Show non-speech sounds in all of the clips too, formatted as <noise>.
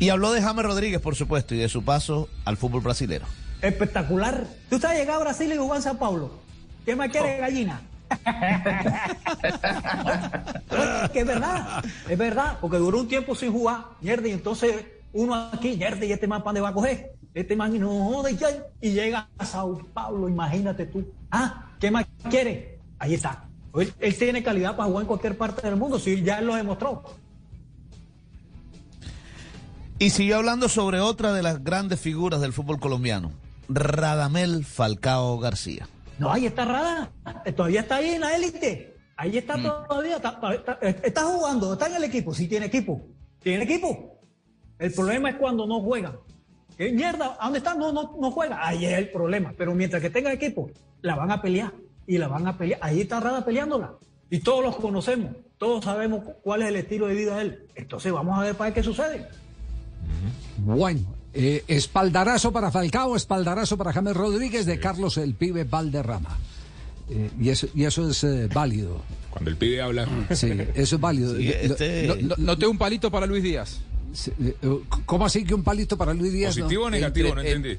Y habló de James Rodríguez, por supuesto, y de su paso al fútbol brasilero. Espectacular. ¿Tú estás llegado a Brasil y jugó en Sao Paulo? ¿Qué más quieres, gallina? <laughs> que es verdad, es verdad, porque duró un tiempo sin jugar, mierda, y entonces uno aquí, y este man, ¿para dónde va a coger? Este man, no joda, y, llega a Sao Paulo, imagínate tú. Ah, ¿qué más quiere? Ahí está. Él, él tiene calidad para jugar en cualquier parte del mundo, sí, ya él lo demostró. Y siguió hablando sobre otra de las grandes figuras del fútbol colombiano, Radamel Falcao García. No, ahí está Rada, todavía está ahí en la élite. Ahí está todavía, está, está- está jugando, está en el equipo, sí tiene equipo, tiene equipo. El problema es cuando no juega. ¿Qué mierda? ¿A dónde está? No, no, no juega. Ahí es el problema. Pero mientras que tenga equipo, la van a pelear. Y la van a pelear. Ahí está Rada peleándola. Y todos los conocemos. Todos sabemos cu- cuál es el estilo de vida de él. Entonces vamos a ver para qué sucede. Bueno, eh, espaldarazo para Falcao, espaldarazo para James Rodríguez de Carlos el Pibe Valderrama. Eh, y, eso, y eso es eh, válido. Cuando el pibe habla. Sí, eso es válido. Sí, este- No- Noté un palito para Luis Díaz. ¿Cómo así que un palito para Luis Díaz? no? ¿Positivo o negativo? No entendí.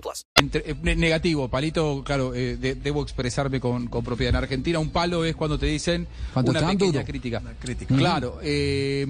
plus. Entre- eh, ne- negativo, palito, claro, eh, de- debo expresarme con, con propiedad. En Argentina un palo es cuando te dicen Cuando una pequeña duro. crítica. Claro, eh,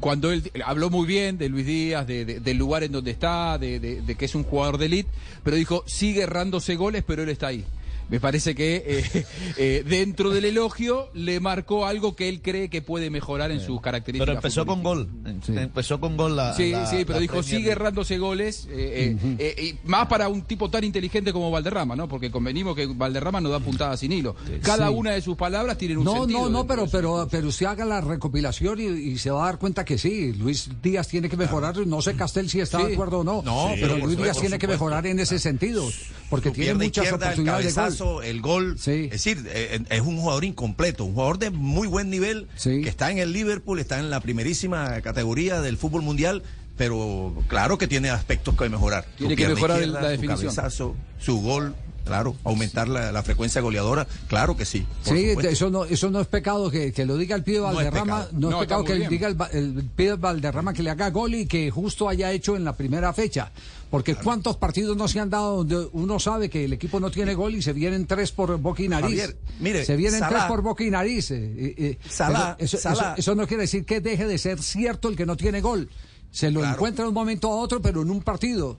cuando él habló muy bien de Luis Díaz, de- de- del lugar en donde está, de, de- de que es un jugador de elite, pero dijo, sigue errándose goles, pero él está ahí. Me parece que eh, <laughs> eh, dentro del elogio le marcó algo que él cree que puede mejorar en sus características. Pero empezó con gol. Empezó con gol la. Sí, la- sí, pero dijo, Premier sigue errándose goles, eh, eh, eh, y más para un tipo tan inteligente como Valderrama, ¿no? Porque convenimos que Valderrama no da puntada sin hilo. Cada Sí. una de sus palabras tiene un No, sentido. no, no, dentro pero, pero, pero usted haga la recopilación y, y se va a dar cuenta que sí, Luis Díaz tiene que mejorar, no sé Castel si está Sí. de acuerdo o no, No, pero Luis Díaz tiene que mejorar en ese sentido, porque Su tiene muchas oportunidades de gol. Cabezazo, el gol. Sí. Es decir, eh, es un jugador incompleto, un jugador de muy buen nivel, Sí. que está en el Liverpool, está en la primerísima categoría del fútbol mundial, pero claro que tiene aspectos que mejorar. Su Tiene que mejorar la su definición. cabezazo, su gol, claro, aumentar la, la frecuencia goleadora, claro que sí. Sí, supuesto. eso no, eso no es pecado que, que lo diga el pibe No es Valderrama, pecado. no es No, pecado que diga el, el pibe Valderrama que le haga gol y que justo haya hecho en la primera fecha. Porque cuántos partidos no se han dado donde uno sabe que el equipo no tiene gol y se vienen tres por boca y nariz. Javier, mire, se vienen Salah- tres por boca y nariz. eh, eh, eh, Salah- eso, eso- Salah- eso no quiere decir que deje de ser cierto el que no tiene gol. Se lo Claro. encuentra de un momento a otro, pero en un partido.